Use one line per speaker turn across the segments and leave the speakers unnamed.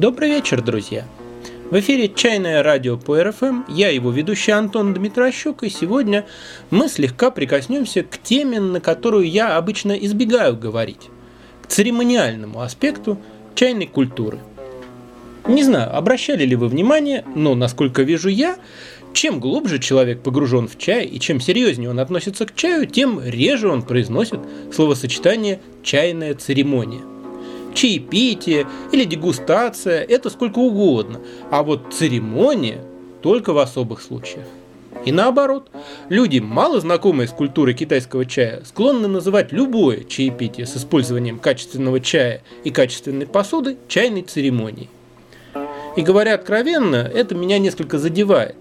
Добрый вечер, друзья! В эфире «Чайное радио» по РФМ. Я его ведущий Антон Дмитрощук, и сегодня мы слегка прикоснемся к теме, на которую я обычно избегаю говорить, к церемониальному аспекту чайной культуры. Не знаю, обращали ли вы внимание, но, насколько вижу я, чем глубже человек погружен в чай и чем серьезнее он относится к чаю, тем реже он произносит словосочетание «чайная церемония» чаепитие или дегустация – это сколько угодно, а вот церемония только в особых случаях. И наоборот, люди, мало знакомые с культурой китайского чая, склонны называть любое чаепитие с использованием качественного чая и качественной посуды чайной церемонией. И говоря откровенно, это меня несколько задевает.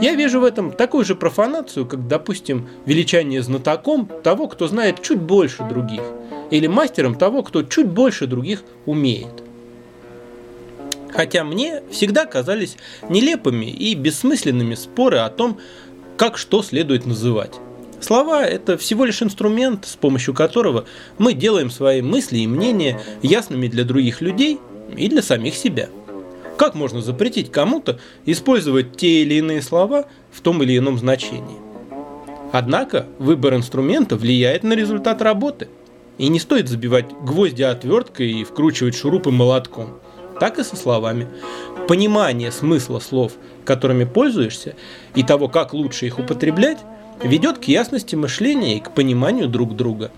Я вижу в этом такую же профанацию, как, допустим, величание знатоком того, кто знает чуть больше других – или мастером того, кто чуть больше других умеет. Хотя мне всегда казались нелепыми и бессмысленными споры о том, как что следует называть. Слова – это всего лишь инструмент, с помощью которого мы делаем свои мысли и мнения ясными для других людей и для самих себя. Как можно запретить кому-то использовать те или иные слова в том или ином значении? Однако выбор инструмента влияет на результат работы – и не стоит забивать гвозди отверткой и вкручивать шурупы молотком. Так и со словами. Понимание смысла слов, которыми пользуешься, и того, как лучше их употреблять, ведет к ясности мышления и к пониманию друг друга.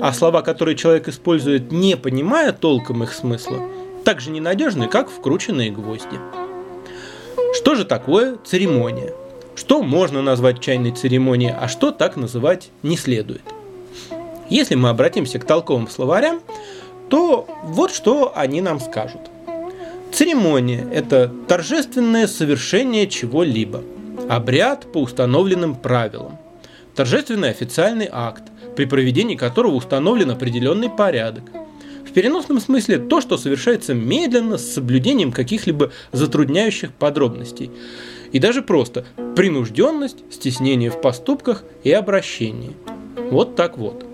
А слова, которые человек использует, не понимая толком их смысла, так же ненадежны, как вкрученные гвозди. Что же такое церемония? Что можно назвать чайной церемонией, а что так называть не следует? Если мы обратимся к толковым словарям, то вот что они нам скажут. Церемония – это торжественное совершение чего-либо, обряд по установленным правилам, торжественный официальный акт, при проведении которого установлен определенный порядок. В переносном смысле то, что совершается медленно, с соблюдением каких-либо затрудняющих подробностей. И даже просто принужденность, стеснение в поступках и обращении. Вот так вот.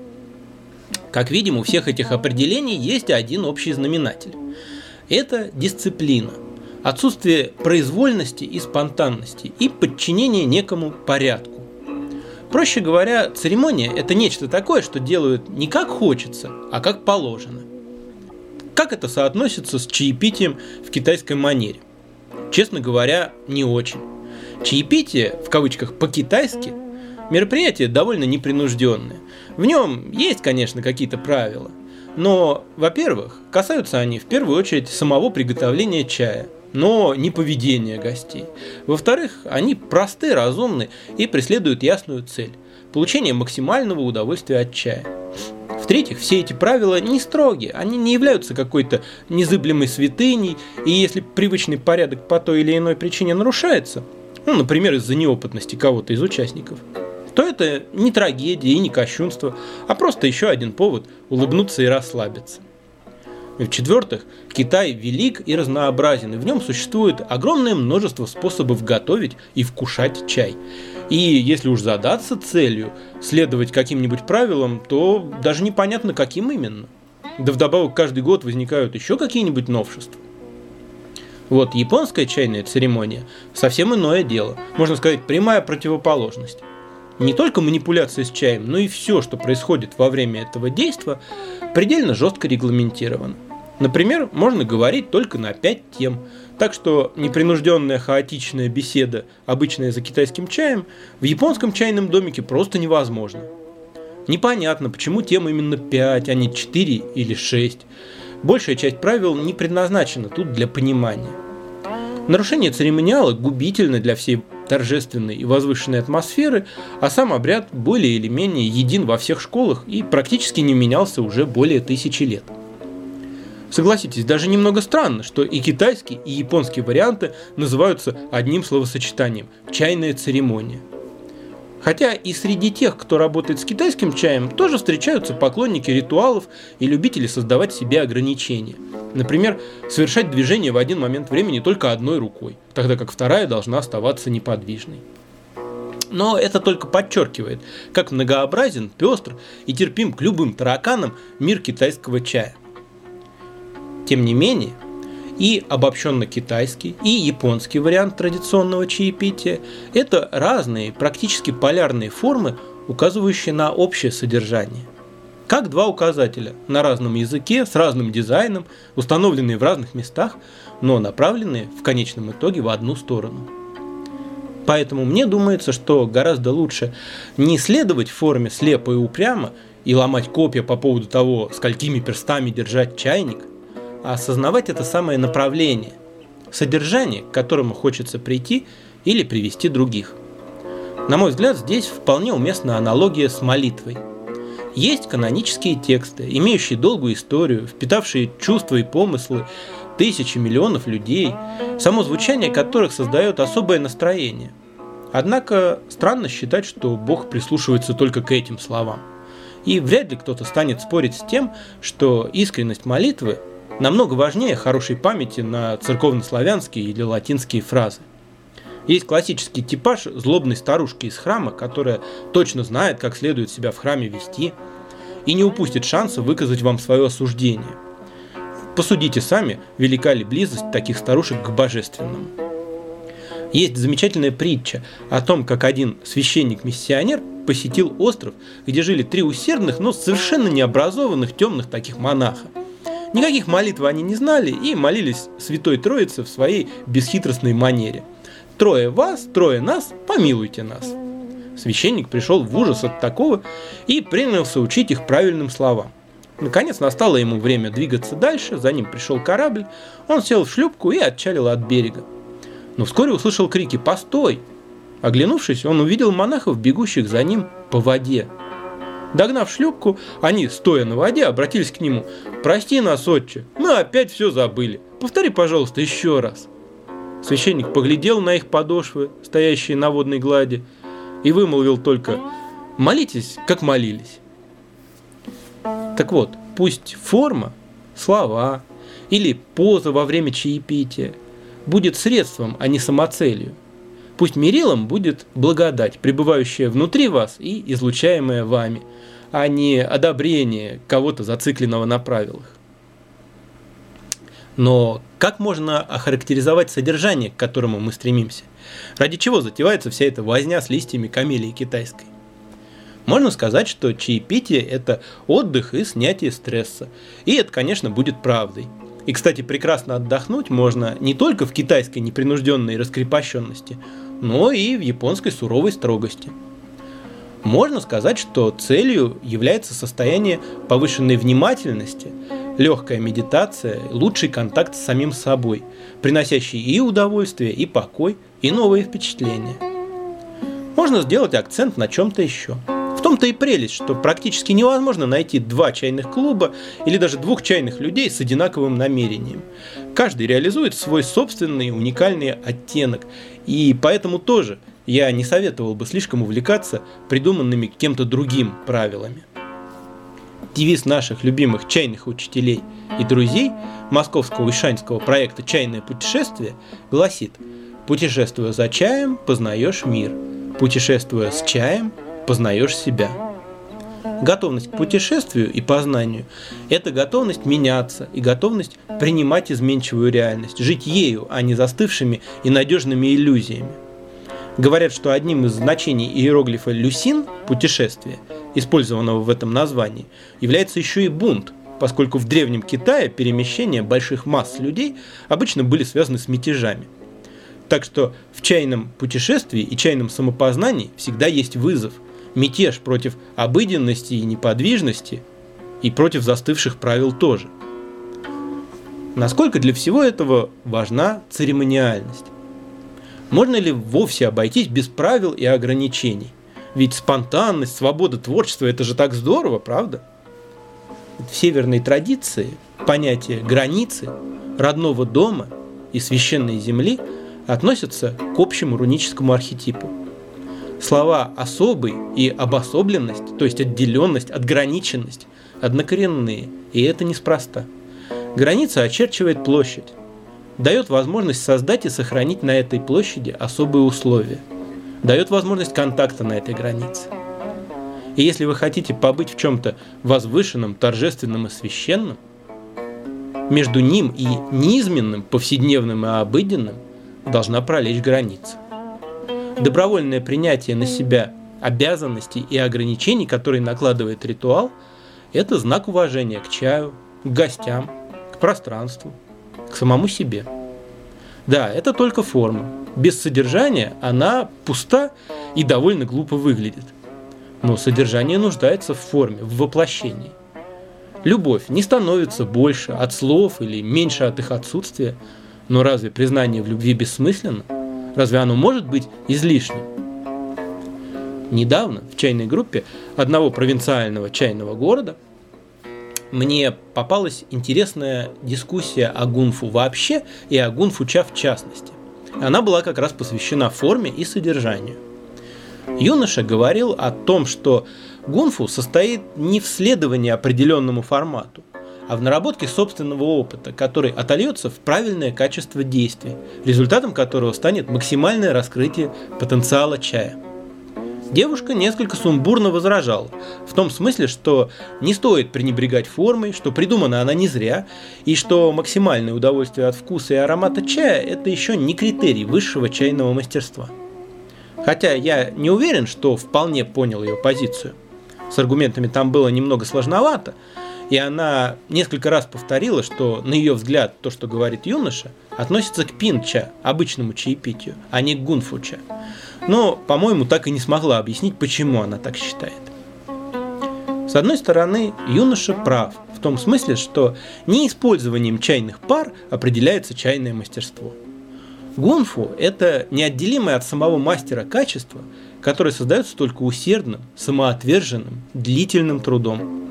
Как видим, у всех этих определений есть один общий знаменатель. Это дисциплина, отсутствие произвольности и спонтанности и подчинение некому порядку. Проще говоря, церемония – это нечто такое, что делают не как хочется, а как положено. Как это соотносится с чаепитием в китайской манере? Честно говоря, не очень. Чаепитие, в кавычках, по-китайски – Мероприятие довольно непринужденное. В нем есть, конечно, какие-то правила. Но, во-первых, касаются они в первую очередь самого приготовления чая, но не поведения гостей. Во-вторых, они просты, разумны и преследуют ясную цель – получение максимального удовольствия от чая. В-третьих, все эти правила не строгие, они не являются какой-то незыблемой святыней, и если привычный порядок по той или иной причине нарушается, ну, например, из-за неопытности кого-то из участников – то это не трагедия и не кощунство, а просто еще один повод улыбнуться и расслабиться. В-четвертых, Китай велик и разнообразен, и в нем существует огромное множество способов готовить и вкушать чай. И если уж задаться целью следовать каким-нибудь правилам, то даже непонятно, каким именно. Да вдобавок каждый год возникают еще какие-нибудь новшества. Вот японская чайная церемония совсем иное дело, можно сказать, прямая противоположность не только манипуляция с чаем, но и все, что происходит во время этого действия, предельно жестко регламентировано. Например, можно говорить только на 5 тем, так что непринужденная хаотичная беседа, обычная за китайским чаем, в японском чайном домике просто невозможно. Непонятно, почему тем именно 5, а не 4 или 6. Большая часть правил не предназначена тут для понимания. Нарушение церемониала губительно для всей торжественной и возвышенной атмосферы, а сам обряд более или менее един во всех школах и практически не менялся уже более тысячи лет. Согласитесь, даже немного странно, что и китайский, и японский варианты называются одним словосочетанием – чайная церемония. Хотя и среди тех, кто работает с китайским чаем, тоже встречаются поклонники ритуалов и любители создавать себе ограничения. Например, совершать движение в один момент времени только одной рукой, тогда как вторая должна оставаться неподвижной. Но это только подчеркивает, как многообразен, пестр и терпим к любым тараканам мир китайского чая. Тем не менее, и обобщенно китайский, и японский вариант традиционного чаепития – это разные, практически полярные формы, указывающие на общее содержание. Как два указателя на разном языке, с разным дизайном, установленные в разных местах, но направленные в конечном итоге в одну сторону. Поэтому мне думается, что гораздо лучше не следовать форме слепо и упрямо и ломать копья по поводу того, сколькими перстами держать чайник, а осознавать это самое направление, содержание, к которому хочется прийти или привести других. На мой взгляд, здесь вполне уместна аналогия с молитвой. Есть канонические тексты, имеющие долгую историю, впитавшие чувства и помыслы тысячи миллионов людей, само звучание которых создает особое настроение. Однако странно считать, что Бог прислушивается только к этим словам. И вряд ли кто-то станет спорить с тем, что искренность молитвы намного важнее хорошей памяти на церковнославянские или латинские фразы. Есть классический типаж злобной старушки из храма, которая точно знает, как следует себя в храме вести, и не упустит шанса выказать вам свое осуждение. Посудите сами, велика ли близость таких старушек к божественному. Есть замечательная притча о том, как один священник-миссионер посетил остров, где жили три усердных, но совершенно необразованных темных таких монаха. Никаких молитв они не знали и молились Святой Троице в своей бесхитростной манере. «Трое вас, трое нас, помилуйте нас». Священник пришел в ужас от такого и принялся учить их правильным словам. Наконец настало ему время двигаться дальше, за ним пришел корабль, он сел в шлюпку и отчалил от берега. Но вскоре услышал крики «Постой!». Оглянувшись, он увидел монахов, бегущих за ним по воде. Догнав шлюпку, они, стоя на воде, обратились к нему. «Прости нас, отче, мы опять все забыли. Повтори, пожалуйста, еще раз». Священник поглядел на их подошвы, стоящие на водной глади, и вымолвил только «Молитесь, как молились». Так вот, пусть форма, слова или поза во время чаепития будет средством, а не самоцелью. Пусть мерилом будет благодать, пребывающая внутри вас и излучаемая вами – а не одобрение кого-то зацикленного на правилах. Но как можно охарактеризовать содержание, к которому мы стремимся? Ради чего затевается вся эта возня с листьями камелии китайской? Можно сказать, что чаепитие – это отдых и снятие стресса. И это, конечно, будет правдой. И, кстати, прекрасно отдохнуть можно не только в китайской непринужденной раскрепощенности, но и в японской суровой строгости – можно сказать, что целью является состояние повышенной внимательности, легкая медитация, лучший контакт с самим собой, приносящий и удовольствие, и покой, и новые впечатления. Можно сделать акцент на чем-то еще. В том-то и прелесть, что практически невозможно найти два чайных клуба или даже двух чайных людей с одинаковым намерением. Каждый реализует свой собственный уникальный оттенок, и поэтому тоже – я не советовал бы слишком увлекаться придуманными кем-то другим правилами. Девиз наших любимых чайных учителей и друзей московского ишанского проекта «Чайное путешествие» гласит «Путешествуя за чаем, познаешь мир. Путешествуя с чаем, познаешь себя». Готовность к путешествию и познанию – это готовность меняться и готовность принимать изменчивую реальность, жить ею, а не застывшими и надежными иллюзиями – Говорят, что одним из значений иероглифа «люсин» – путешествие, использованного в этом названии, является еще и бунт, поскольку в Древнем Китае перемещения больших масс людей обычно были связаны с мятежами. Так что в чайном путешествии и чайном самопознании всегда есть вызов, мятеж против обыденности и неподвижности, и против застывших правил тоже. Насколько для всего этого важна церемониальность? Можно ли вовсе обойтись без правил и ограничений? Ведь спонтанность, свобода творчества – это же так здорово, правда? В северной традиции понятие границы, родного дома и священной земли относятся к общему руническому архетипу. Слова «особый» и «обособленность», то есть отделенность, отграниченность, однокоренные, и это неспроста. Граница очерчивает площадь, дает возможность создать и сохранить на этой площади особые условия, дает возможность контакта на этой границе. И если вы хотите побыть в чем-то возвышенном, торжественном и священном, Между ним и низменным, повседневным и обыденным должна пролечь граница. Добровольное принятие на себя обязанностей и ограничений, которые накладывает ритуал, это знак уважения к чаю, к гостям, к пространству, к самому себе. Да, это только форма. Без содержания она пуста и довольно глупо выглядит. Но содержание нуждается в форме, в воплощении. Любовь не становится больше от слов или меньше от их отсутствия. Но разве признание в любви бессмысленно? Разве оно может быть излишним? Недавно в чайной группе одного провинциального чайного города мне попалась интересная дискуссия о гунфу вообще и о гунфу-ча в частности. Она была как раз посвящена форме и содержанию. Юноша говорил о том, что гунфу состоит не в следовании определенному формату, а в наработке собственного опыта, который отольется в правильное качество действий, результатом которого станет максимальное раскрытие потенциала чая – Девушка несколько сумбурно возражала, в том смысле, что не стоит пренебрегать формой, что придумана она не зря, и что максимальное удовольствие от вкуса и аромата чая – это еще не критерий высшего чайного мастерства. Хотя я не уверен, что вполне понял ее позицию. С аргументами там было немного сложновато, и она несколько раз повторила, что, на ее взгляд, то, что говорит юноша, относится к пинча, обычному чаепитию, а не к гунфуча но, по-моему, так и не смогла объяснить, почему она так считает. С одной стороны, юноша прав, в том смысле, что не использованием чайных пар определяется чайное мастерство. Гунфу – это неотделимое от самого мастера качество, которое создается только усердным, самоотверженным, длительным трудом.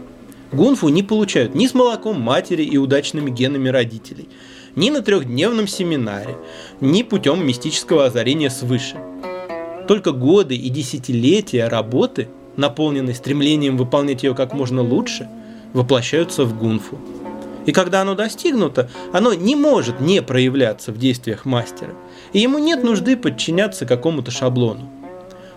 Гунфу не получают ни с молоком матери и удачными генами родителей, ни на трехдневном семинаре, ни путем мистического озарения свыше – только годы и десятилетия работы, наполненной стремлением выполнять ее как можно лучше, воплощаются в гунфу. И когда оно достигнуто, оно не может не проявляться в действиях мастера, и ему нет нужды подчиняться какому-то шаблону.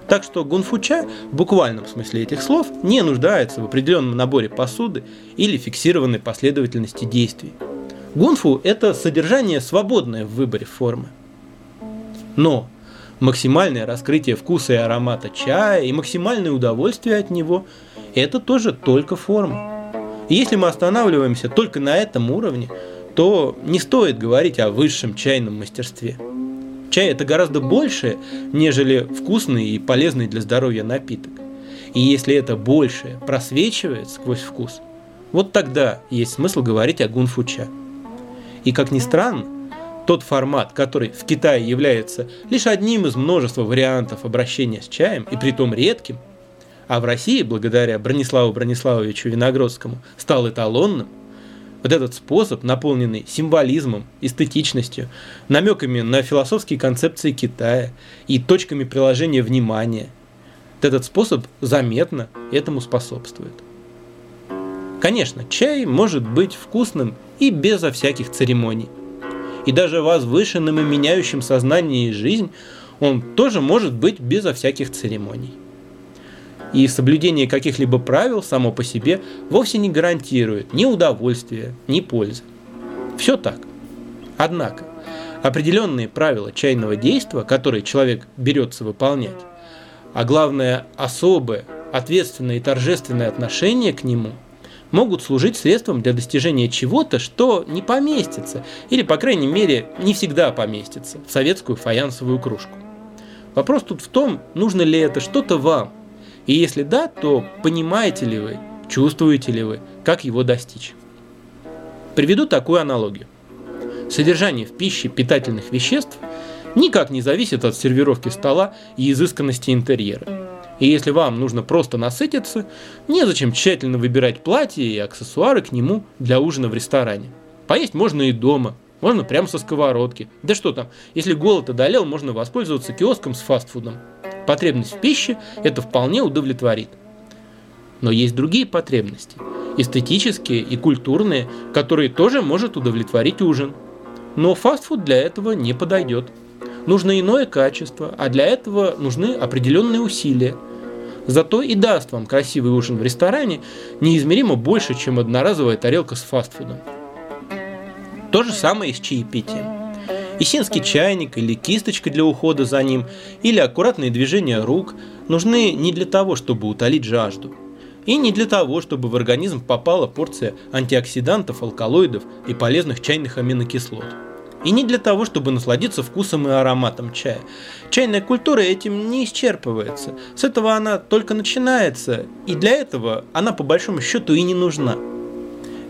Так что гунфуча в буквальном смысле этих слов не нуждается в определенном наборе посуды или фиксированной последовательности действий. Гунфу – это содержание свободное в выборе формы. Но максимальное раскрытие вкуса и аромата чая и максимальное удовольствие от него – это тоже только форма. И если мы останавливаемся только на этом уровне, то не стоит говорить о высшем чайном мастерстве. Чай – это гораздо больше, нежели вкусный и полезный для здоровья напиток. И если это большее просвечивает сквозь вкус, вот тогда есть смысл говорить о гунфу-ча. И как ни странно, тот формат, который в Китае является лишь одним из множества вариантов обращения с чаем, и притом редким, а в России, благодаря Брониславу Брониславовичу Виногродскому, стал эталонным, вот этот способ, наполненный символизмом, эстетичностью, намеками на философские концепции Китая и точками приложения внимания, вот этот способ заметно этому способствует. Конечно, чай может быть вкусным и безо всяких церемоний – и даже возвышенным и меняющим сознание и жизнь, он тоже может быть безо всяких церемоний. И соблюдение каких-либо правил само по себе вовсе не гарантирует ни удовольствия, ни пользы. Все так. Однако, определенные правила чайного действия, которые человек берется выполнять, а главное особое, ответственное и торжественное отношение к нему – могут служить средством для достижения чего-то, что не поместится, или, по крайней мере, не всегда поместится в советскую фаянсовую кружку. Вопрос тут в том, нужно ли это что-то вам, и если да, то понимаете ли вы, чувствуете ли вы, как его достичь. Приведу такую аналогию. Содержание в пище питательных веществ никак не зависит от сервировки стола и изысканности интерьера. И если вам нужно просто насытиться, незачем тщательно выбирать платье и аксессуары к нему для ужина в ресторане. Поесть можно и дома, можно прямо со сковородки. Да что там, если голод одолел, можно воспользоваться киоском с фастфудом. Потребность в пище это вполне удовлетворит. Но есть другие потребности, эстетические и культурные, которые тоже может удовлетворить ужин. Но фастфуд для этого не подойдет. Нужно иное качество, а для этого нужны определенные усилия – Зато и даст вам красивый ужин в ресторане неизмеримо больше, чем одноразовая тарелка с фастфудом. То же самое и с чаепитием. Исинский чайник или кисточка для ухода за ним, или аккуратные движения рук нужны не для того, чтобы утолить жажду, и не для того, чтобы в организм попала порция антиоксидантов, алкалоидов и полезных чайных аминокислот. И не для того, чтобы насладиться вкусом и ароматом чая. Чайная культура этим не исчерпывается. С этого она только начинается, и для этого она по большому счету и не нужна.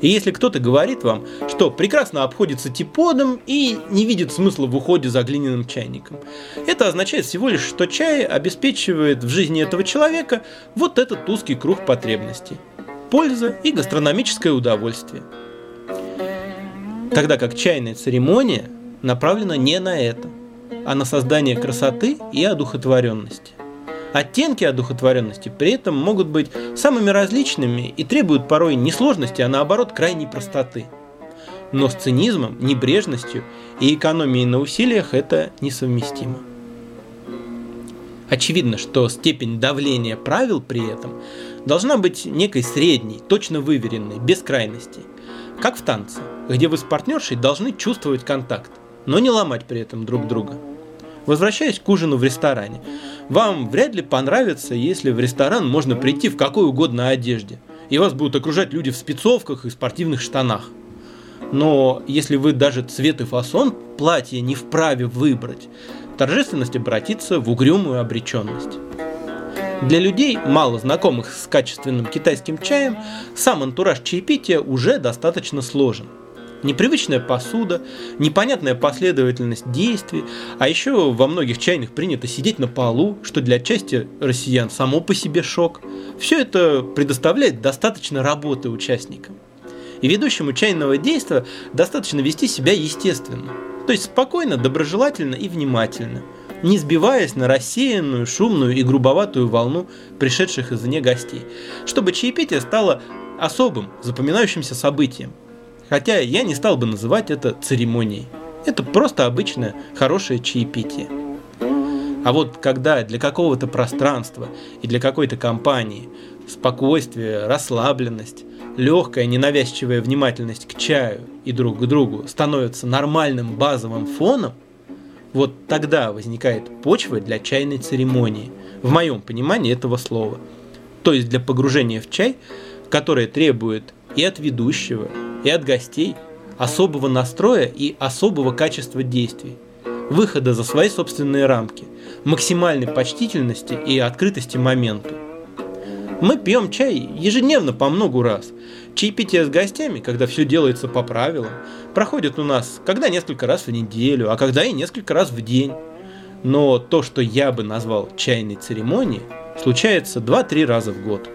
И если кто-то говорит вам, что прекрасно обходится типодом и не видит смысла в уходе за глиняным чайником, это означает всего лишь, что чай обеспечивает в жизни этого человека вот этот узкий круг потребностей. Польза и гастрономическое удовольствие. Тогда как чайная церемония направлена не на это, а на создание красоты и одухотворенности. Оттенки одухотворенности при этом могут быть самыми различными и требуют порой не сложности, а наоборот крайней простоты. Но с цинизмом, небрежностью и экономией на усилиях это несовместимо. Очевидно, что степень давления правил при этом должна быть некой средней, точно выверенной, без крайностей. Как в танце, где вы с партнершей должны чувствовать контакт, но не ломать при этом друг друга. Возвращаясь к ужину в ресторане, вам вряд ли понравится, если в ресторан можно прийти в какой угодно одежде, и вас будут окружать люди в спецовках и спортивных штанах. Но если вы даже цвет и фасон платья не вправе выбрать, торжественность обратится в угрюмую обреченность. Для людей, мало знакомых с качественным китайским чаем, сам антураж чаепития уже достаточно сложен – непривычная посуда, непонятная последовательность действий, а еще во многих чайных принято сидеть на полу, что для части россиян само по себе шок. Все это предоставляет достаточно работы участникам. И ведущему чайного действия достаточно вести себя естественно, то есть спокойно, доброжелательно и внимательно, не сбиваясь на рассеянную, шумную и грубоватую волну пришедших извне гостей, чтобы чаепитие стало особым, запоминающимся событием, Хотя я не стал бы называть это церемонией. Это просто обычное хорошее чаепитие. А вот когда для какого-то пространства и для какой-то компании спокойствие, расслабленность, легкая ненавязчивая внимательность к чаю и друг к другу становятся нормальным базовым фоном, вот тогда возникает почва для чайной церемонии, в моем понимании этого слова. То есть для погружения в чай, которое требует и от ведущего, и от гостей особого настроя и особого качества действий, выхода за свои собственные рамки, максимальной почтительности и открытости моменту. Мы пьем чай ежедневно по многу раз. Чаепитие с гостями, когда все делается по правилам, проходит у нас когда несколько раз в неделю, а когда и несколько раз в день. Но то, что я бы назвал чайной церемонией, случается 2-3 раза в год.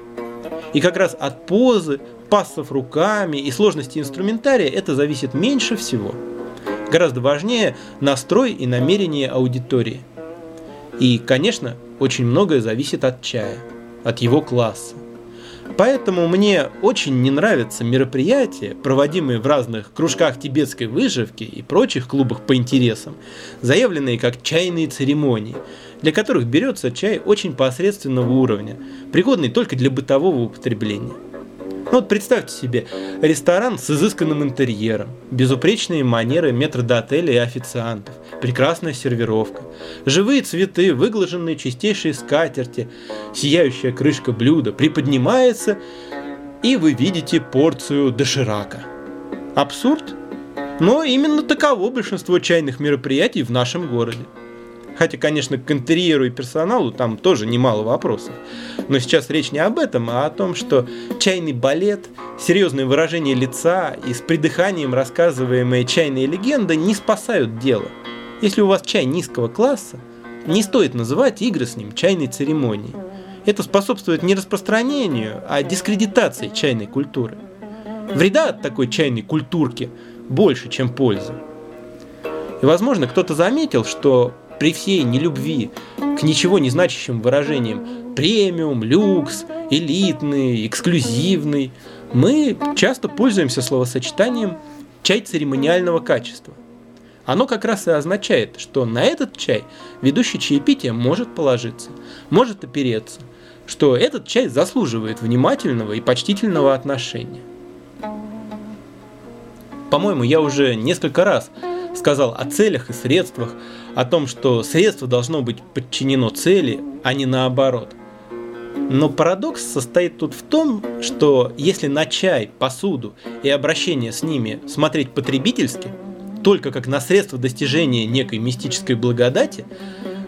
И как раз от позы, пассов руками и сложности инструментария это зависит меньше всего. Гораздо важнее настрой и намерение аудитории. И, конечно, очень многое зависит от чая, от его класса. Поэтому мне очень не нравятся мероприятия, проводимые в разных кружках тибетской выживки и прочих клубах по интересам, заявленные как чайные церемонии, для которых берется чай очень посредственного уровня, пригодный только для бытового употребления. Ну вот представьте себе, ресторан с изысканным интерьером, безупречные манеры метрдотеля и официантов, прекрасная сервировка, живые цветы, выглаженные чистейшие скатерти, сияющая крышка блюда приподнимается, и вы видите порцию доширака. Абсурд? Но именно таково большинство чайных мероприятий в нашем городе. Хотя, конечно, к интерьеру и персоналу там тоже немало вопросов. Но сейчас речь не об этом, а о том, что чайный балет, серьезное выражение лица и с придыханием рассказываемые чайные легенды не спасают дело. Если у вас чай низкого класса, не стоит называть игры с ним чайной церемонией. Это способствует не распространению, а дискредитации чайной культуры. Вреда от такой чайной культурки больше, чем пользы. И, возможно, кто-то заметил, что при всей нелюбви к ничего не значащим выражениям премиум, люкс, элитный, эксклюзивный, мы часто пользуемся словосочетанием чай церемониального качества. Оно как раз и означает, что на этот чай ведущий чаепития может положиться, может опереться, что этот чай заслуживает внимательного и почтительного отношения. По-моему, я уже несколько раз сказал о целях и средствах, о том, что средство должно быть подчинено цели, а не наоборот. Но парадокс состоит тут в том, что если на чай, посуду и обращение с ними смотреть потребительски, только как на средство достижения некой мистической благодати,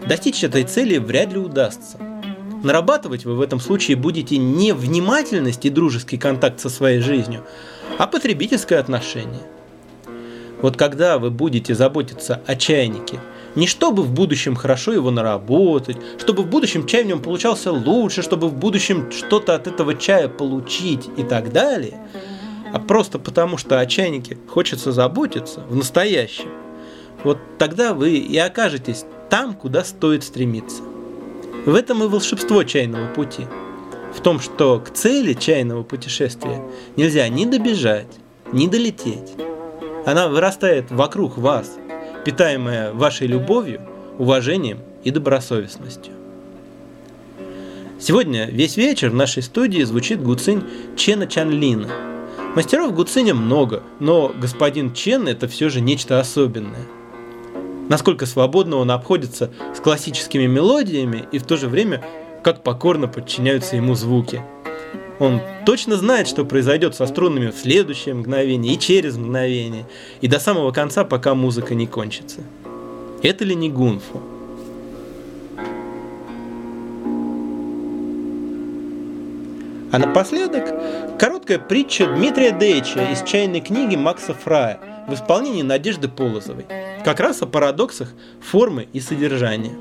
достичь этой цели вряд ли удастся. Нарабатывать вы в этом случае будете не внимательность и дружеский контакт со своей жизнью, а потребительское отношение. Вот когда вы будете заботиться о чайнике, не чтобы в будущем хорошо его наработать, чтобы в будущем чай в нем получался лучше, чтобы в будущем что-то от этого чая получить и так далее, а просто потому, что о чайнике хочется заботиться в настоящем, вот тогда вы и окажетесь там, куда стоит стремиться. В этом и волшебство чайного пути. В том, что к цели чайного путешествия нельзя ни добежать, ни долететь. Она вырастает вокруг вас, питаемая вашей любовью, уважением и добросовестностью. Сегодня весь вечер в нашей студии звучит гуцинь Чена Чанлина. Мастеров гуциня много, но господин Чен это все же нечто особенное – насколько свободно он обходится с классическими мелодиями и в то же время как покорно подчиняются ему звуки. Он точно знает, что произойдет со струнами в следующее мгновение и через мгновение, и до самого конца, пока музыка не кончится. Это ли не гунфу? А напоследок короткая притча Дмитрия Дейча из чайной книги Макса Фрая в исполнении Надежды Полозовой – как раз о парадоксах формы и содержания.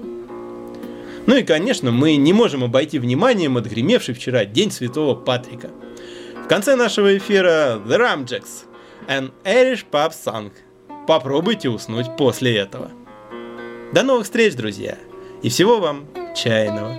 Ну и, конечно, мы не можем обойти вниманием отгремевший вчера День Святого Патрика. В конце нашего эфира The Ramjacks, An Irish Pub Song. Попробуйте уснуть после этого. До новых встреч, друзья, и всего вам чайного.